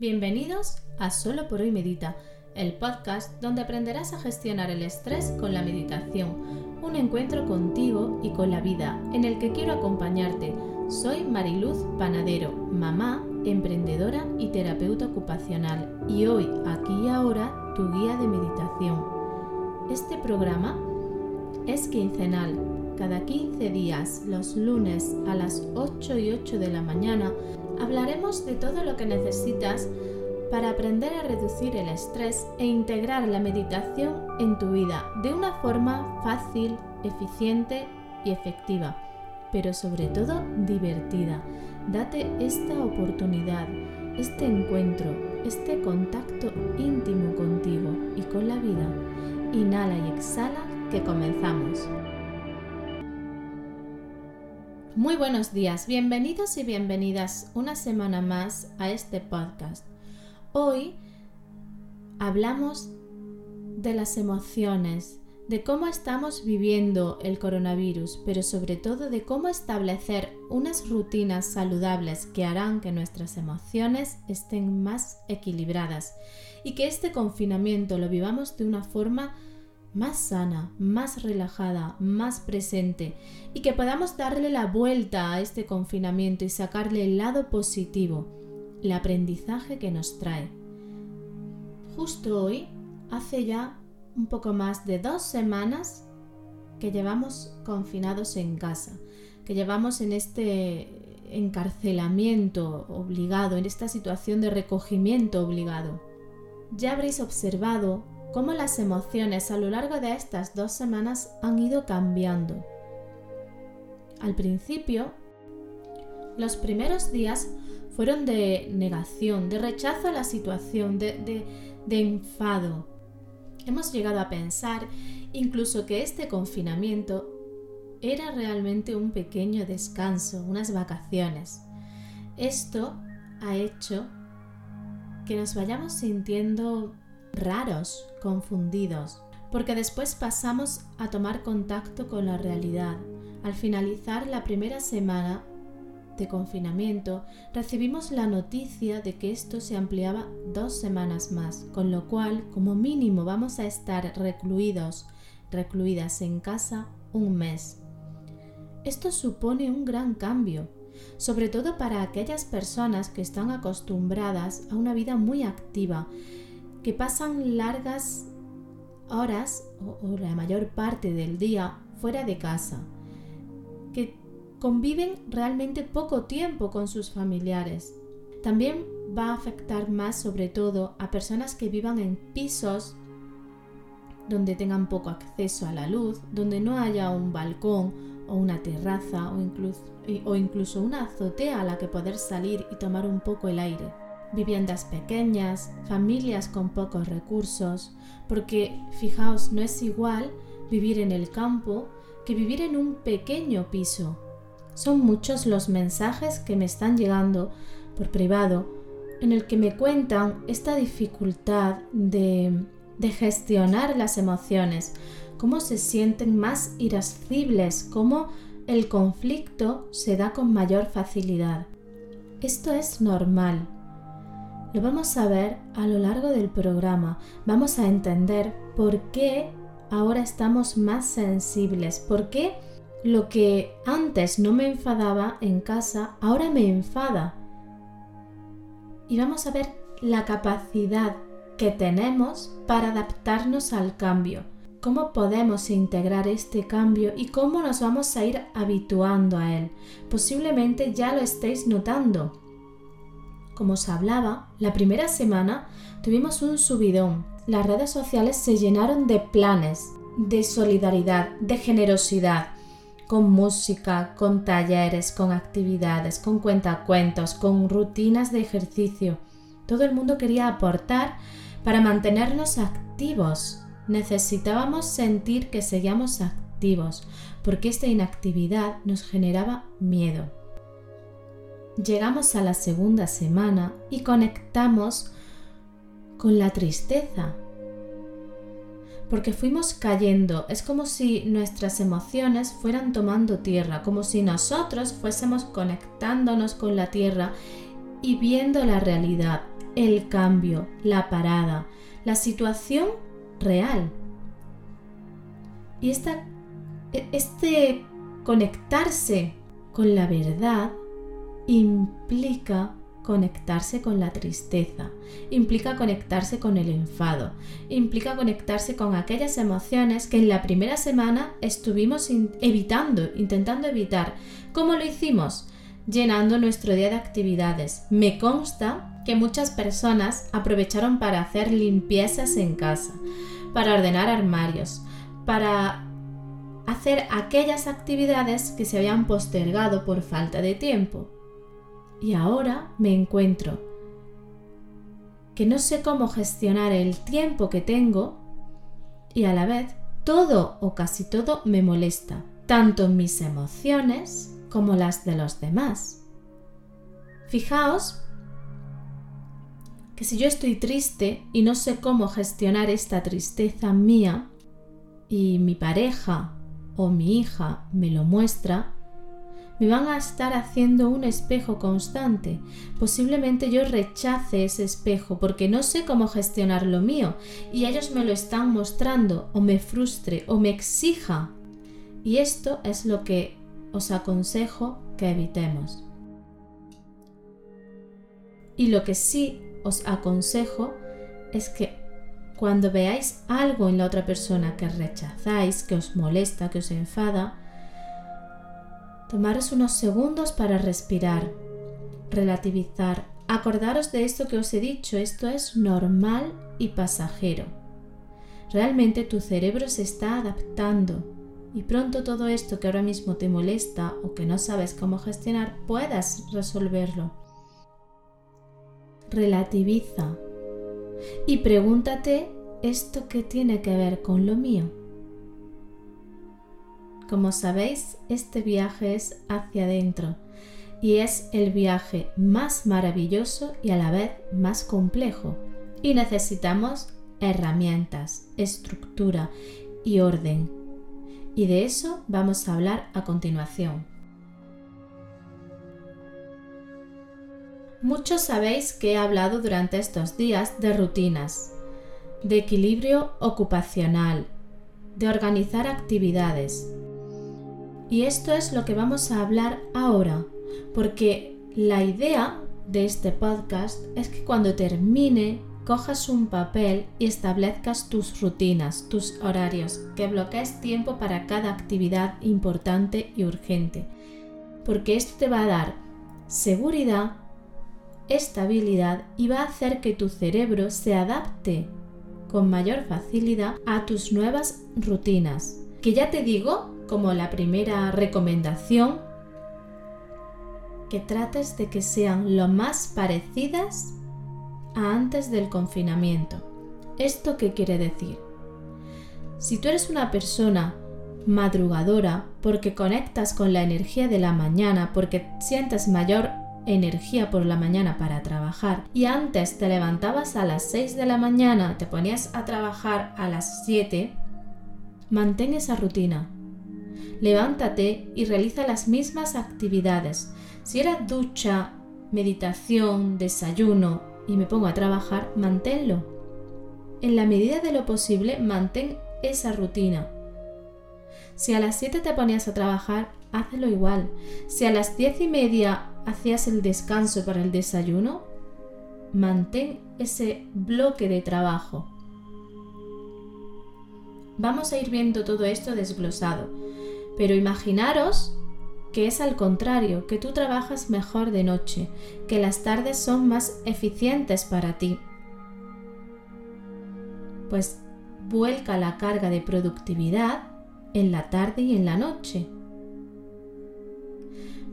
Bienvenidos a Solo por hoy Medita, el podcast donde aprenderás a gestionar el estrés con la meditación, un encuentro contigo y con la vida en el que quiero acompañarte. Soy Mariluz Panadero, mamá, emprendedora y terapeuta ocupacional y hoy, aquí y ahora, tu guía de meditación. Este programa es quincenal. Cada 15 días, los lunes a las 8 y 8 de la mañana, hablaremos de todo lo que necesitas para aprender a reducir el estrés e integrar la meditación en tu vida de una forma fácil, eficiente y efectiva, pero sobre todo divertida. Date esta oportunidad, este encuentro, este contacto íntimo contigo y con la vida. Inhala y exhala que comenzamos. Muy buenos días, bienvenidos y bienvenidas una semana más a este podcast. Hoy hablamos de las emociones, de cómo estamos viviendo el coronavirus, pero sobre todo de cómo establecer unas rutinas saludables que harán que nuestras emociones estén más equilibradas y que este confinamiento lo vivamos de una forma más sana, más relajada, más presente y que podamos darle la vuelta a este confinamiento y sacarle el lado positivo, el aprendizaje que nos trae. Justo hoy, hace ya un poco más de dos semanas que llevamos confinados en casa, que llevamos en este encarcelamiento obligado, en esta situación de recogimiento obligado. Ya habréis observado cómo las emociones a lo largo de estas dos semanas han ido cambiando. Al principio, los primeros días fueron de negación, de rechazo a la situación, de, enfado. Hemos llegado a pensar incluso que este confinamiento era realmente un pequeño descanso, unas vacaciones. Esto ha hecho que nos vayamos sintiendo raros, confundidos, porque después pasamos a tomar contacto con la realidad. Al finalizar la primera semana de confinamiento, recibimos la noticia de que esto se ampliaba dos semanas más, con lo cual, como mínimo, vamos a estar recluidos, recluidas en casa un mes. Esto supone un gran cambio, sobre todo para aquellas personas que están acostumbradas a una vida muy activa, que pasan largas horas o, la mayor parte del día fuera de casa, que conviven realmente poco tiempo con sus familiares. También va a afectar más sobre todo a personas que vivan en pisos donde tengan poco acceso a la luz, donde no haya un balcón o una terraza o incluso, o incluso una azotea a la que poder salir y tomar un poco el aire viviendas pequeñas, familias con pocos recursos, porque fijaos, no es igual vivir en el campo que vivir en un pequeño piso. Son muchos los mensajes que me están llegando por privado en el que me cuentan esta dificultad de, de gestionar las emociones, cómo se sienten más irascibles, cómo el conflicto se da con mayor facilidad. Esto es normal, lo vamos a ver a lo largo del programa. Vamos a entender por qué ahora estamos más sensibles, por qué lo que antes no me enfadaba en casa, ahora me enfada. Y vamos a ver la capacidad que tenemos para adaptarnos al cambio, cómo podemos integrar este cambio y cómo nos vamos a ir habituando a él. Posiblemente ya lo estéis notando como os hablaba, la primera semana tuvimos un subidón. Las redes sociales se llenaron de planes, de solidaridad, de generosidad, con música, con talleres, con actividades, con cuentacuentos, con rutinas de ejercicio. Todo el mundo quería aportar para mantenernos activos. Necesitábamos sentir que seguíamos activos, porque esta inactividad nos generaba miedo. Llegamos a la segunda semana y conectamos con la tristeza. Porque fuimos cayendo, es como si nuestras emociones fueran tomando tierra, como si nosotros fuésemos conectándonos con la tierra y viendo la realidad. el cambio, la parada, la situación real. Y esta, e, este conectarse con la verdad implica conectarse con la tristeza, implica conectarse con el enfado, implica conectarse con aquellas emociones que en la primera semana estuvimos evitando, intentando evitar. ¿Cómo lo hicimos? Llenando nuestro día de actividades. Me consta que muchas personas aprovecharon para hacer limpiezas en casa, para ordenar armarios, para hacer aquellas actividades que se habían postergado por falta de tiempo. Y ahora me encuentro que no sé cómo gestionar el tiempo que tengo y a la vez todo o casi todo me molesta, tanto mis emociones como las de los demás. Fijaos que si yo estoy triste y no sé cómo gestionar esta tristeza mía y mi pareja o mi hija me lo muestra, me van a estar haciendo un espejo constante. Posiblemente yo rechace ese espejo porque no sé cómo gestionar lo mío y ellos me lo están mostrando o me frustre o me exija. Y esto es lo que os aconsejo que evitemos. Y lo que sí os aconsejo es que cuando veáis algo en la otra persona que rechazáis, que os molesta, que os enfada, Tomaros unos segundos para respirar, relativizar. Acordaros de esto que os he dicho, esto es normal y pasajero. Realmente tu cerebro se está adaptando y pronto todo esto que ahora mismo te molesta o que no sabes cómo gestionar puedas resolverlo. Relativiza y pregúntate esto que tiene que ver con lo mío. Como sabéis, este viaje es hacia adentro y es el viaje más maravilloso y a la vez más complejo. Y necesitamos herramientas, estructura y orden. Y de eso vamos a hablar a continuación. Muchos sabéis que he hablado durante estos días de rutinas, de equilibrio ocupacional, de organizar actividades, y esto es lo que vamos a hablar ahora, porque la idea de este podcast es que cuando termine cojas un papel y establezcas tus rutinas, tus horarios, que bloquees tiempo para cada actividad importante y urgente, porque esto te va a dar seguridad, estabilidad y va a hacer que tu cerebro se adapte con mayor facilidad a tus nuevas rutinas. Que ya te digo como la primera recomendación, que trates de que sean lo más parecidas a antes del confinamiento. ¿Esto qué quiere decir? Si tú eres una persona madrugadora porque conectas con la energía de la mañana, porque sientes mayor energía por la mañana para trabajar y antes te levantabas a las 6 de la mañana, te ponías a trabajar a las 7, mantén esa rutina levántate y realiza las mismas actividades. Si era ducha, meditación, desayuno y me pongo a trabajar, manténlo. En la medida de lo posible, mantén esa rutina. Si a las 7 te ponías a trabajar, hazlo igual. Si a las 10 y media hacías el descanso para el desayuno, mantén ese bloque de trabajo. Vamos a ir viendo todo esto desglosado. Pero imaginaros que es al contrario, que tú trabajas mejor de noche, que las tardes son más eficientes para ti. Pues vuelca la carga de productividad en la tarde y en la noche.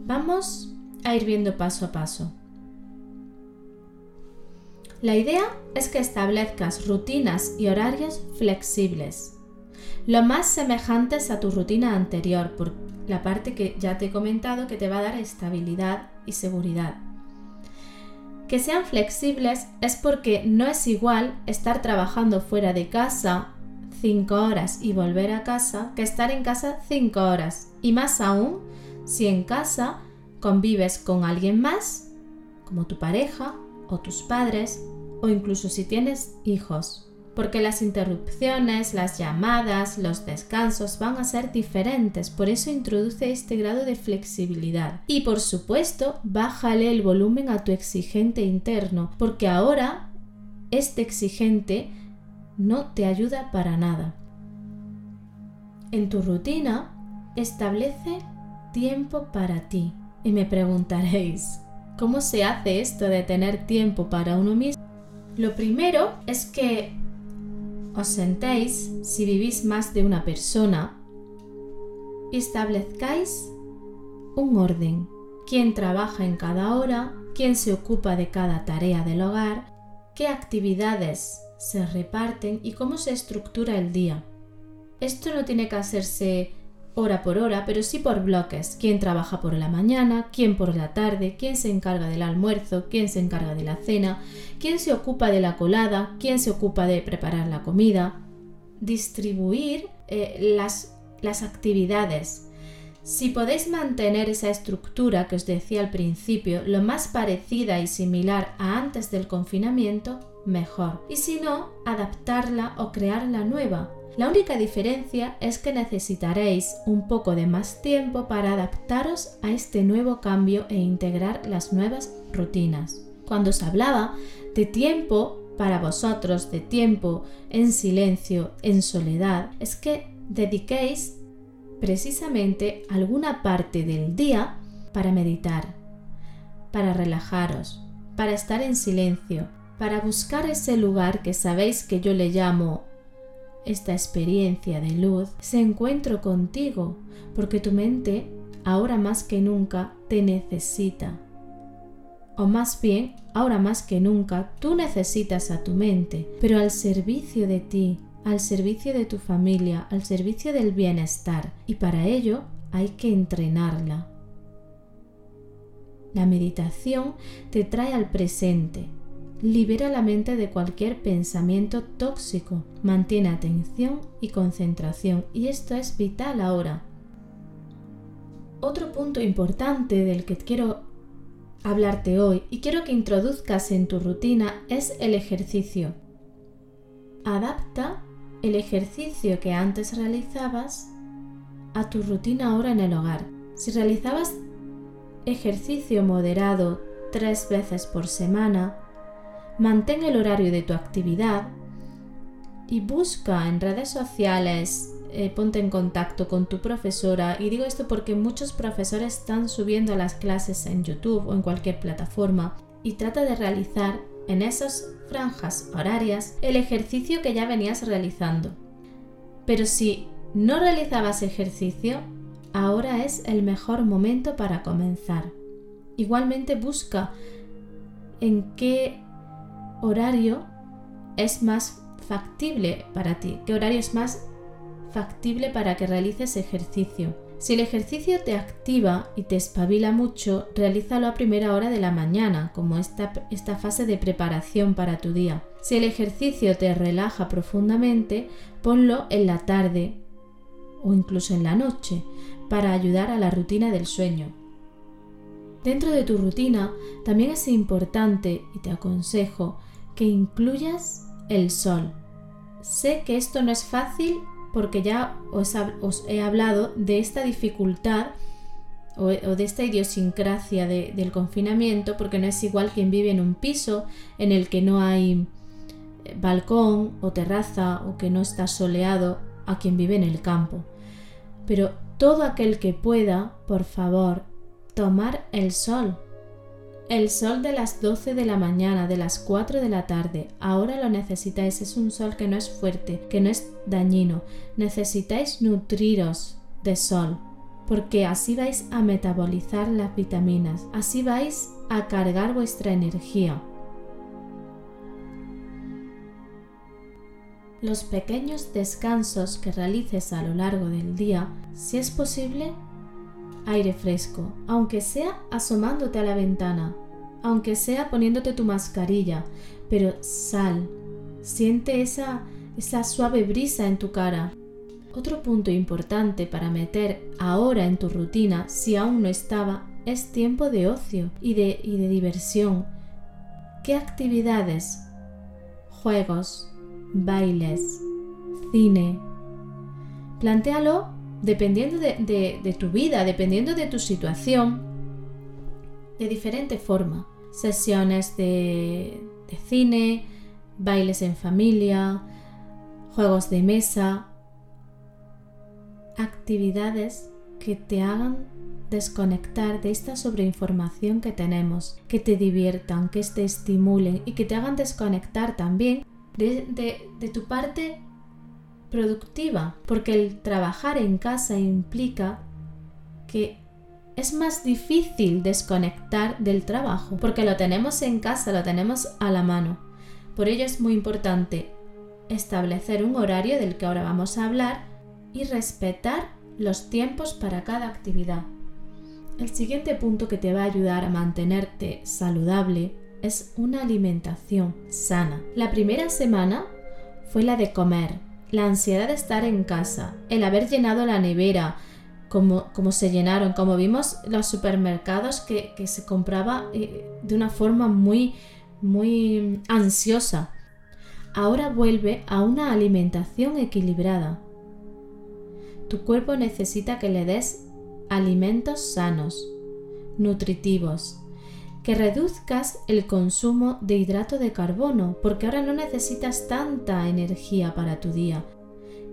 Vamos a ir viendo paso a paso. La idea es que establezcas rutinas y horarios flexibles lo más semejantes a tu rutina anterior, por la parte que ya te he comentado que te va a dar estabilidad y seguridad. Que sean flexibles es porque no es igual estar trabajando fuera de casa 5 horas y volver a casa que estar en casa 5 horas. Y más aún si en casa convives con alguien más, como tu pareja o tus padres o incluso si tienes hijos, porque las interrupciones, las llamadas, los descansos van a ser diferentes, por eso introduce este grado de flexibilidad. Y por supuesto, bájale el volumen a tu exigente interno, porque ahora este exigente no te ayuda para nada. En tu rutina, establece tiempo para ti. Y me preguntaréis, ¿cómo se hace esto de tener tiempo para uno mismo? Lo primero es que os sentéis, si vivís más de una persona, establezcáis un orden. ¿Quién trabaja en cada hora? ¿Quién se ocupa de cada tarea del hogar? ¿Qué actividades se reparten y cómo se estructura el día? Esto no tiene que hacerse hora por hora, pero sí por bloques. ¿Quién trabaja por la mañana? ¿Quién por la tarde? ¿Quién se encarga del almuerzo? ¿Quién se encarga de la cena? ¿Quién se ocupa de la colada? ¿Quién se ocupa de preparar la comida? Distribuir eh, las, las actividades. Si podéis mantener esa estructura que os decía al principio, lo más parecida y similar a antes del confinamiento, mejor. Y si no, adaptarla o crearla nueva la única diferencia es que necesitaréis un poco de más tiempo para adaptaros a este nuevo cambio e integrar las nuevas rutinas. Cuando os hablaba de tiempo para vosotros, de tiempo en silencio, en soledad, es que dediquéis precisamente alguna parte del día para meditar, para relajaros, para estar en silencio, para buscar ese lugar que sabéis que yo le llamo esta experiencia de luz, se encuentro contigo, porque tu mente, ahora más que nunca, te necesita. O más bien, ahora más que nunca, tú necesitas a tu mente, pero al servicio de ti, al servicio de tu familia, al servicio del bienestar, y para ello hay que entrenarla. La meditación te trae al presente, libera la mente de cualquier pensamiento tóxico, mantiene atención y concentración y esto es vital ahora. Otro punto importante del que quiero hablarte hoy y quiero que introduzcas en tu rutina es el ejercicio. Adapta el ejercicio que antes realizabas a tu rutina ahora en el hogar. Si realizabas ejercicio moderado tres veces por semana, mantén el horario de tu actividad y busca en redes sociales, eh, ponte en contacto con tu profesora. Y digo esto porque muchos profesores están subiendo las clases en YouTube o en cualquier plataforma y trata de realizar en esas franjas horarias el ejercicio que ya venías realizando. Pero si no realizabas ejercicio, ahora es el mejor momento para comenzar. Igualmente busca en qué horario es más factible para ti? ¿Qué horario es más factible para que realices ejercicio? Si el ejercicio te activa y te espabila mucho, realízalo a primera hora de la mañana, como esta, esta fase de preparación para tu día. Si el ejercicio te relaja profundamente, ponlo en la tarde o incluso en la noche, para ayudar a la rutina del sueño. Dentro de tu rutina también es importante, y te aconsejo, que incluyas el sol. Sé que esto no es fácil porque ya os, he hablado de esta dificultad o, de esta idiosincrasia del confinamiento, porque no es igual quien vive en un piso en el que no hay eh, balcón o terraza o que no está soleado a quien vive en el campo. Pero todo aquel que pueda, por favor, tomar el sol, el sol de las 12 de la mañana, de las 4 de la tarde, ahora lo necesitáis. Es un sol que no es fuerte, que no es dañino. Necesitáis nutriros de sol, porque así vais a metabolizar las vitaminas, así vais a cargar vuestra energía. Los pequeños descansos que realices a lo largo del día, si es posible, aire fresco, aunque sea asomándote a la ventana, aunque sea poniéndote tu mascarilla, pero sal, siente esa, esa suave brisa en tu cara. Otro punto importante para meter ahora en tu rutina, si aún no estaba, es tiempo de ocio y de, y de diversión. ¿Qué actividades? Juegos, bailes, cine. Plantéalo dependiendo de, tu vida, dependiendo de tu situación, de diferente forma. Sesiones de, de cine, bailes en familia, juegos de mesa, actividades que te hagan desconectar de esta sobreinformación que tenemos, que te diviertan, que te estimulen y que te hagan desconectar también de, de tu parte productiva, porque el trabajar en casa implica que es más difícil desconectar del trabajo, porque lo tenemos en casa, lo tenemos a la mano. Por ello es muy importante establecer un horario del que ahora vamos a hablar y respetar los tiempos para cada actividad. El siguiente punto que te va a ayudar a mantenerte saludable es una alimentación sana. La primera semana fue la de comer, la ansiedad de estar en casa, el haber llenado la nevera, como, como se llenaron, como vimos los supermercados que, se compraba eh, de una forma muy, muy ansiosa. Ahora vuelve a una alimentación equilibrada. Tu cuerpo necesita que le des alimentos sanos, nutritivos, que reduzcas el consumo de hidrato de carbono, porque ahora no necesitas tanta energía para tu día,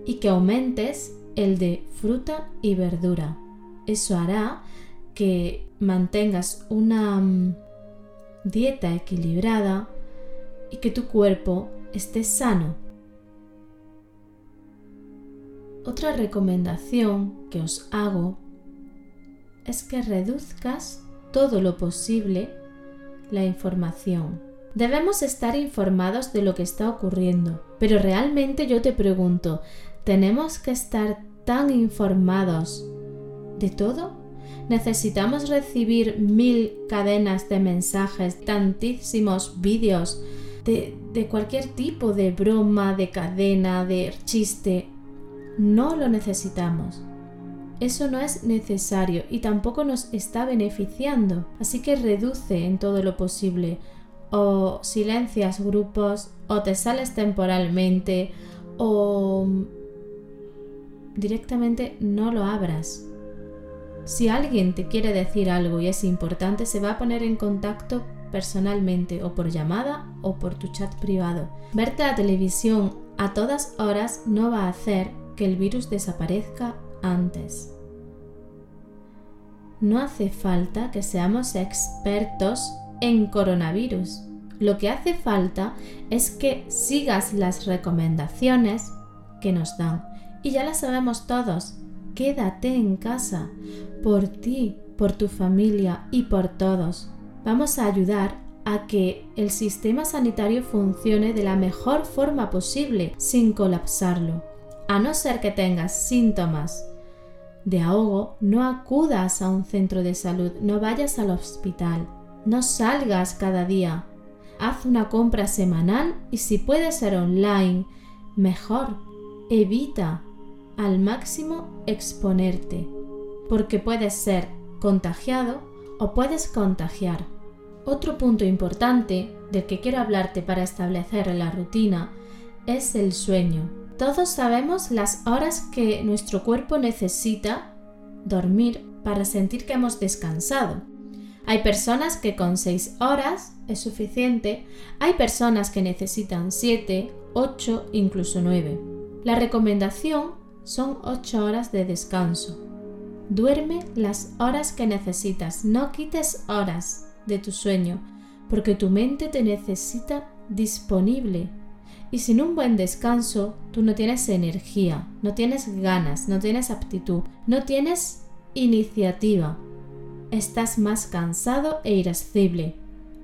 y que aumentes el de fruta y verdura. Eso hará que mantengas una mm, dieta equilibrada y que tu cuerpo esté sano. Otra recomendación que os hago es que reduzcas todo lo posible la información. Debemos estar informados de lo que está ocurriendo, pero realmente yo te pregunto, ¿tenemos que estar tan informados de todo? ¿Necesitamos recibir mil cadenas de mensajes, tantísimos vídeos de, de cualquier tipo de broma, de cadena, de chiste? No lo necesitamos. Eso no es necesario y tampoco nos está beneficiando. Así que reduce en todo lo posible. O silencias grupos, o te sales temporalmente, o directamente no lo abras. Si alguien te quiere decir algo y es importante, se va a poner en contacto personalmente o por llamada o por tu chat privado. Verte la televisión a todas horas no va a hacer que el virus desaparezca antes. No hace falta que seamos expertos en coronavirus. Lo que hace falta es que sigas las recomendaciones que nos dan. Y ya las sabemos todos. Quédate en casa, por ti, por tu familia y por todos. Vamos a ayudar a que el sistema sanitario funcione de la mejor forma posible sin colapsarlo. A no ser que tengas síntomas de ahogo, no acudas a un centro de salud, no vayas al hospital, no salgas cada día. Haz una compra semanal y si puede ser online, mejor. Evita al máximo exponerte, porque puedes ser contagiado o puedes contagiar. Otro punto importante del que quiero hablarte para establecer la rutina es el sueño. Todos sabemos las horas que nuestro cuerpo necesita dormir para sentir que hemos descansado. Hay personas que con 6 horas es suficiente, hay personas que necesitan 7, 8, incluso 9. La recomendación son 8 horas de descanso. Duerme las horas que necesitas, no quites horas de tu sueño, porque tu mente te necesita disponible y sin un buen descanso, tú no tienes energía, no tienes ganas, no tienes aptitud, no tienes iniciativa. Estás más cansado e irascible.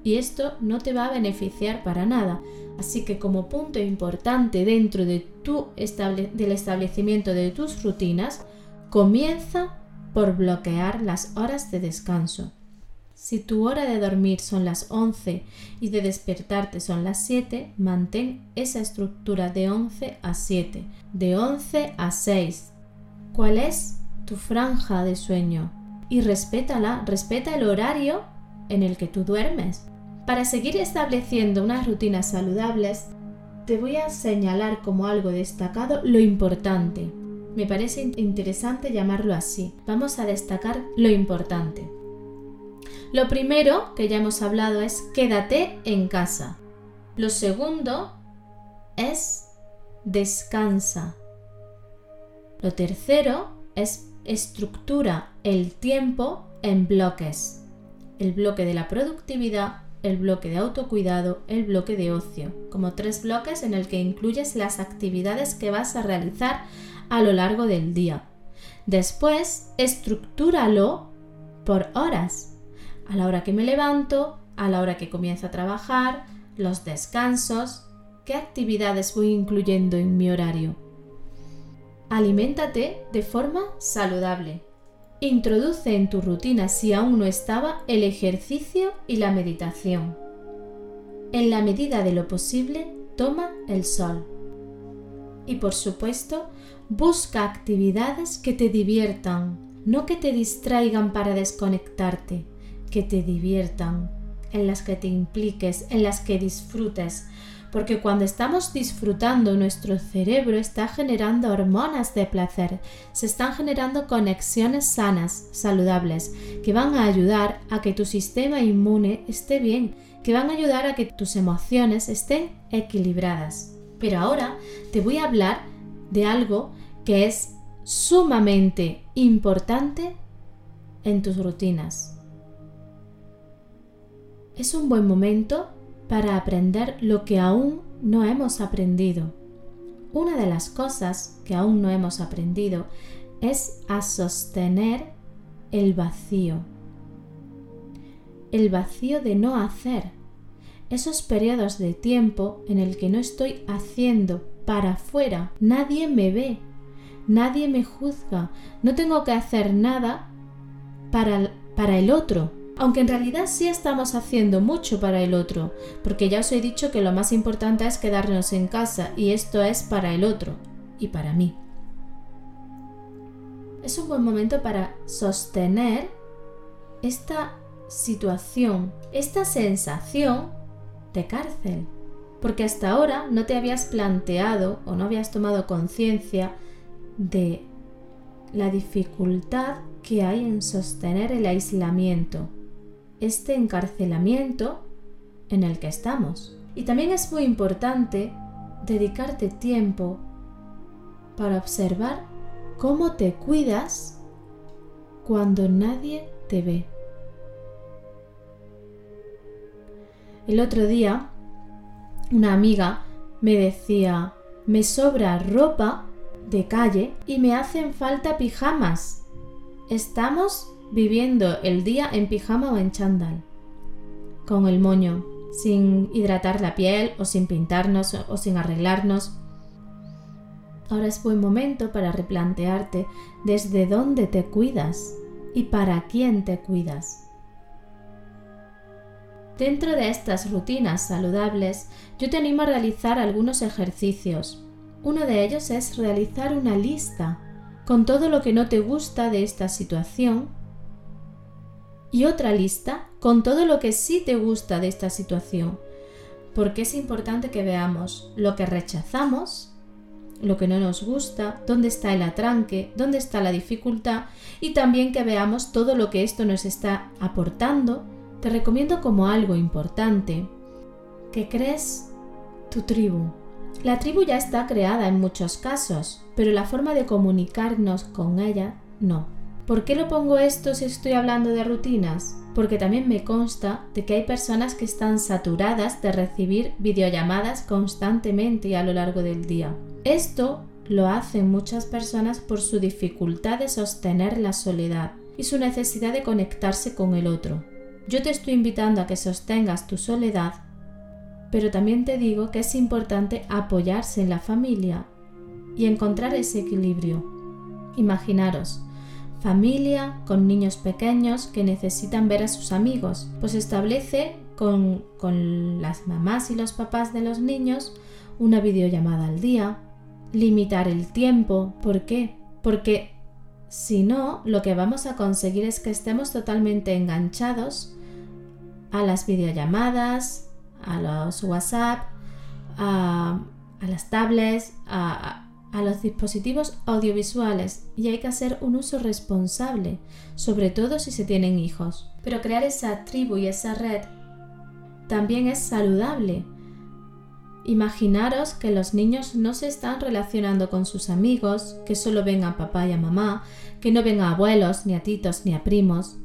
Y esto no te va a beneficiar para nada. Así que como punto importante dentro del establecimiento de tus rutinas, comienza por bloquear las horas de descanso. Si tu hora de dormir son las 11 y de despertarte son las 7, mantén esa estructura de 11 a 7, de 11 a 6. ¿Cuál es tu franja de sueño? Y respétala, respeta el horario en el que tú duermes. Para seguir estableciendo unas rutinas saludables, te voy a señalar como algo destacado lo importante. Me parece interesante llamarlo así. Vamos a destacar lo importante. Lo primero que ya hemos hablado es quédate en casa. Lo segundo es descansa. Lo tercero es estructura el tiempo en bloques. El bloque de la productividad, el bloque de autocuidado, el bloque de ocio, como tres bloques en el que incluyes las actividades que vas a realizar a lo largo del día. Después, estructúralo por horas. A la hora que me levanto, a la hora que comienzo a trabajar, los descansos, qué actividades voy incluyendo en mi horario. Aliméntate de forma saludable. Introduce en tu rutina, si aún no estaba, el ejercicio y la meditación. En la medida de lo posible, toma el sol. Y por supuesto, busca actividades que te diviertan, no que te distraigan para desconectarte, que te diviertan, en las que te impliques, en las que disfrutes, porque cuando estamos disfrutando nuestro cerebro está generando hormonas de placer, se están generando conexiones sanas, saludables, que van a ayudar a que tu sistema inmune esté bien, que van a ayudar a que tus emociones estén equilibradas. Pero ahora te voy a hablar de algo que es sumamente importante en tus rutinas. Es un buen momento para aprender lo que aún no hemos aprendido. Una de las cosas que aún no hemos aprendido es a sostener el vacío. El vacío de no hacer. Esos periodos de tiempo en el que no estoy haciendo para afuera. Nadie me ve. Nadie me juzga. No tengo que hacer nada para, para el otro aunque en realidad sí estamos haciendo mucho para el otro, porque ya os he dicho que lo más importante es quedarnos en casa y esto es para el otro y para mí. Es un buen momento para sostener esta situación, esta sensación de cárcel, porque hasta ahora no te habías planteado o no habías tomado conciencia de la dificultad que hay en sostener el aislamiento este encarcelamiento en el que estamos. Y también es muy importante dedicarte tiempo para observar cómo te cuidas cuando nadie te ve. El otro día, una amiga me decía, me sobra ropa de calle y me hacen falta pijamas. Estamos viviendo el día en pijama o en chándal, con el moño, sin hidratar la piel o sin pintarnos o sin arreglarnos. Ahora es buen momento para replantearte desde dónde te cuidas y para quién te cuidas. Dentro de estas rutinas saludables, yo te animo a realizar algunos ejercicios. Uno de ellos es realizar una lista con todo lo que no te gusta de esta situación y otra lista con todo lo que sí te gusta de esta situación, porque es importante que veamos lo que rechazamos, lo que no nos gusta, dónde está el atranque, dónde está la dificultad y también que veamos todo lo que esto nos está aportando. Te recomiendo como algo importante que crees tu tribu. La tribu ya está creada en muchos casos, pero la forma de comunicarnos con ella no. ¿Por qué lo pongo esto si estoy hablando de rutinas? Porque también me consta de que hay personas que están saturadas de recibir videollamadas constantemente y a lo largo del día. Esto lo hacen muchas personas por su dificultad de sostener la soledad y su necesidad de conectarse con el otro. Yo te estoy invitando a que sostengas tu soledad, pero también te digo que es importante apoyarse en la familia y encontrar ese equilibrio. Imaginaros, familia, con niños pequeños que necesitan ver a sus amigos, pues establece con, con, las mamás y los papás de los niños una videollamada al día, limitar el tiempo. ¿Por qué? Porque si no, lo que vamos a conseguir es que estemos totalmente enganchados a las videollamadas, a los WhatsApp, a, las tablets, a, a los dispositivos audiovisuales y hay que hacer un uso responsable, sobre todo si se tienen hijos. Pero crear esa tribu y esa red también es saludable. Imaginaros que los niños no se están relacionando con sus amigos, que solo ven a papá y a mamá, que no ven a abuelos, ni a titos, ni a primos.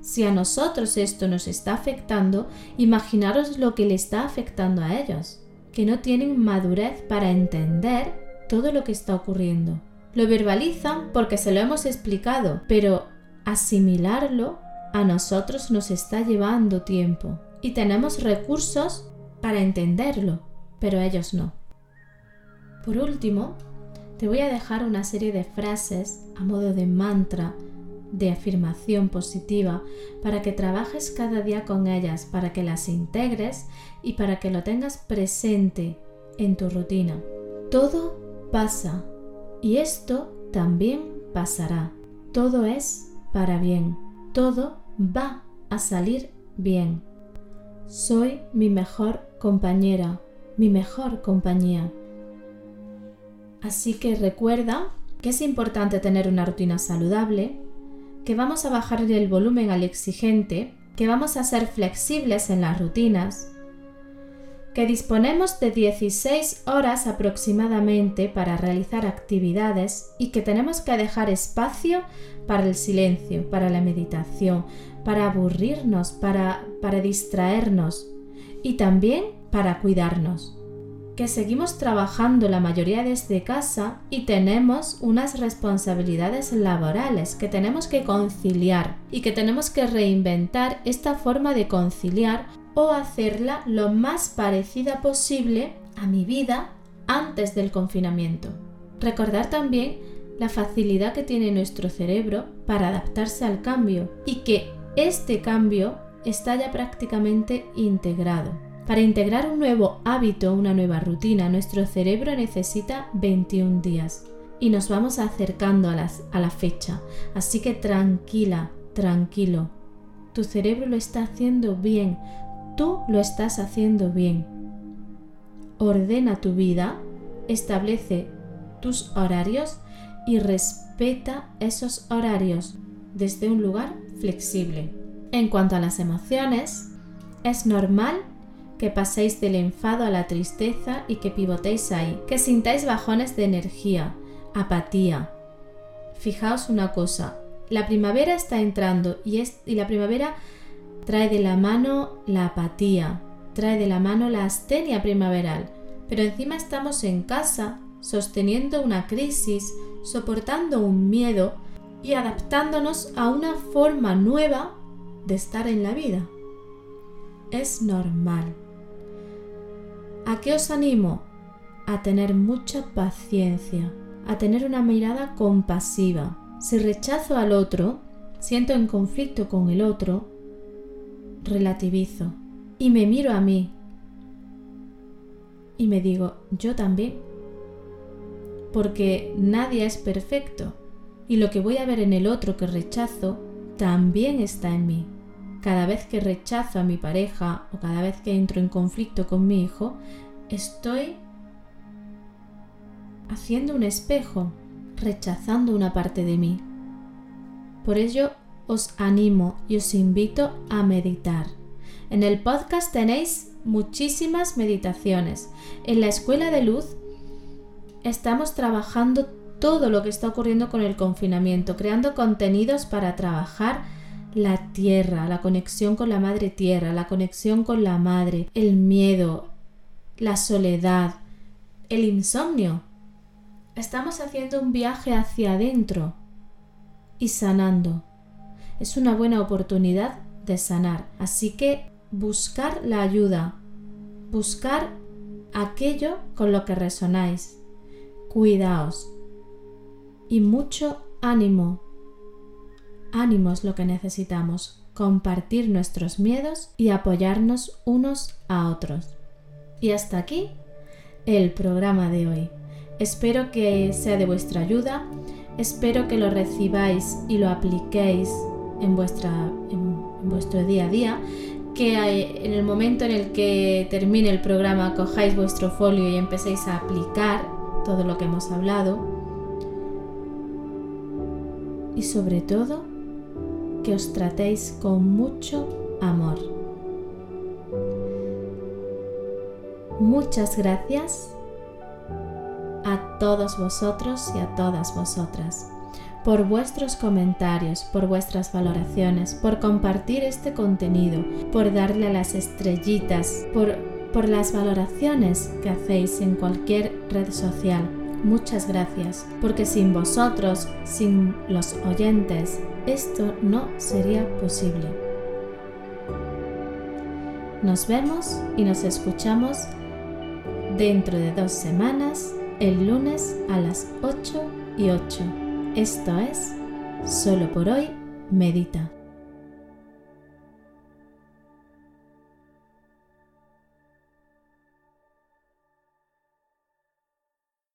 Si a nosotros esto nos está afectando, imaginaros lo que le está afectando a ellos, que no tienen madurez para entender todo lo que está ocurriendo. Lo verbalizan porque se lo hemos explicado, pero asimilarlo a nosotros nos está llevando tiempo y tenemos recursos para entenderlo, pero ellos no. Por último, te voy a dejar una serie de frases a modo de mantra, de afirmación positiva, para que trabajes cada día con ellas, para que las integres y para que lo tengas presente en tu rutina. Todo pasa y esto también pasará. Todo es para bien. Todo va a salir bien. Soy mi mejor compañera, mi mejor compañía. Así que recuerda que es importante tener una rutina saludable, que vamos a bajar el volumen al exigente, que vamos a ser flexibles en las rutinas, que disponemos de 16 horas aproximadamente para realizar actividades y que tenemos que dejar espacio para el silencio, para la meditación, para aburrirnos, para, para distraernos y también para cuidarnos. Que seguimos trabajando la mayoría desde casa y tenemos unas responsabilidades laborales que tenemos que conciliar y que tenemos que reinventar esta forma de conciliar o hacerla lo más parecida posible a mi vida antes del confinamiento. Recordar también la facilidad que tiene nuestro cerebro para adaptarse al cambio y que este cambio está ya prácticamente integrado. Para integrar un nuevo hábito, una nueva rutina, nuestro cerebro necesita 21 días y nos vamos acercando a, a la fecha. Así que tranquila, tranquilo. Tu cerebro lo está haciendo bien, tú lo estás haciendo bien. Ordena tu vida, establece tus horarios y respeta esos horarios desde un lugar flexible. En cuanto a las emociones, es normal que paséis del enfado a la tristeza y que pivotéis ahí, que sintáis bajones de energía, apatía. Fijaos una cosa, la primavera está entrando y, es, y la primavera trae de la mano la apatía, trae de la mano la astenia primaveral, pero encima estamos en casa, sosteniendo una crisis, soportando un miedo y adaptándonos a una forma nueva de estar en la vida. Es normal. ¿A qué os animo? A tener mucha paciencia, a tener una mirada compasiva. Si rechazo al otro, siento en conflicto con el otro, relativizo y me miro a mí y me digo, yo también. Porque nadie es perfecto y lo que voy a ver en el otro que rechazo también está en mí. Cada vez que rechazo a mi pareja o cada vez que entro en conflicto con mi hijo, estoy haciendo un espejo, rechazando una parte de mí. Por ello os animo y os invito a meditar. En el podcast tenéis muchísimas meditaciones. En la Escuela de Luz estamos trabajando todo lo que está ocurriendo con el confinamiento, creando contenidos para trabajar la tierra, la conexión con la madre tierra, la conexión con la madre, el miedo, la soledad, el insomnio. Estamos haciendo un viaje hacia adentro y sanando es una buena oportunidad de sanar. Así que buscar la ayuda, buscar aquello con lo que resonáis. Cuidaos. Y mucho ánimo. Ánimo es lo que necesitamos. Compartir nuestros miedos y apoyarnos unos a otros. Y hasta aquí el programa de hoy. Espero que sea de vuestra ayuda. Espero que lo recibáis y lo apliquéis en, en, vuestro día a día que en el momento en el que termine el programa cojáis vuestro folio y empecéis a aplicar todo lo que hemos hablado. Y sobre todo, que os tratéis con mucho amor. Muchas gracias a todos vosotros y a todas vosotras por vuestros comentarios, por vuestras valoraciones, por compartir este contenido, por darle a las estrellitas, por, por las valoraciones que hacéis en cualquier red social. Muchas gracias, porque sin vosotros, sin los oyentes, esto no sería posible. Nos vemos y nos escuchamos dentro de dos semanas, el lunes a las 8 y 8. Esto es, solo por hoy, medita.